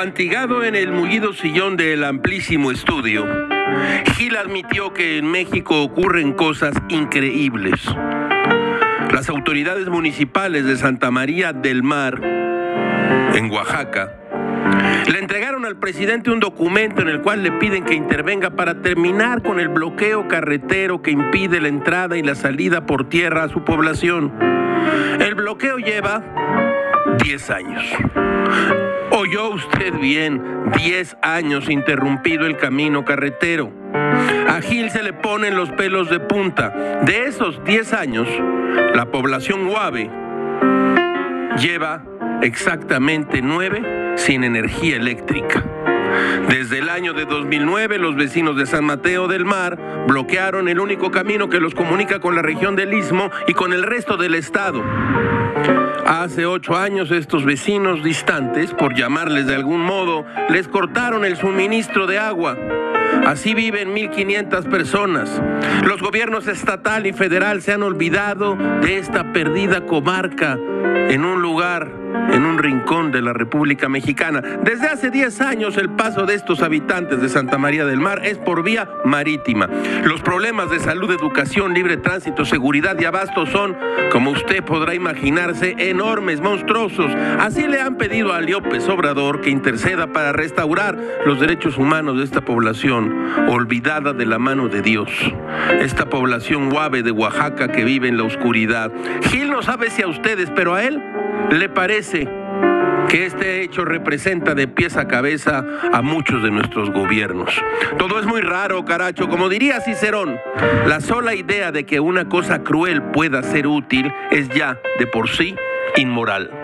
Apantigado en el mullido sillón del amplísimo estudio, Gil admitió que en México ocurren cosas increíbles. Las autoridades municipales de Santa María del Mar, en Oaxaca, le entregaron al presidente un documento en el cual le piden que intervenga para terminar con el bloqueo carretero que impide la entrada y la salida por tierra a su población. El bloqueo lleva 10 años. Oyó usted bien, 10 años interrumpido el camino carretero. A Gil se le ponen los pelos de punta. De esos 10 años, la población Guave lleva exactamente 9 sin energía eléctrica. Desde el año de 2009, los vecinos de San Mateo del Mar bloquearon el único camino que los comunica con la región del Istmo y con el resto del estado. Hace ocho años estos vecinos distantes, por llamarles de algún modo, les cortaron el suministro de agua. Así viven 1.500 personas. Los gobiernos estatal y federal se han olvidado de esta perdida comarca en un lugar en un rincón de la República Mexicana. Desde hace 10 años el paso de estos habitantes de Santa María del Mar es por vía marítima. Los problemas de salud, educación, libre tránsito, seguridad y abasto son, como usted podrá imaginarse, enormes, monstruosos. Así le han pedido a López Obrador que interceda para restaurar los derechos humanos de esta población olvidada de la mano de Dios. Esta población guave de Oaxaca que vive en la oscuridad. Gil no sabe si a ustedes, pero a él le parece que este hecho representa de pies a cabeza a muchos de nuestros gobiernos. Todo es muy raro, caracho. Como diría Cicerón, la sola idea de que una cosa cruel pueda ser útil es ya de por sí inmoral.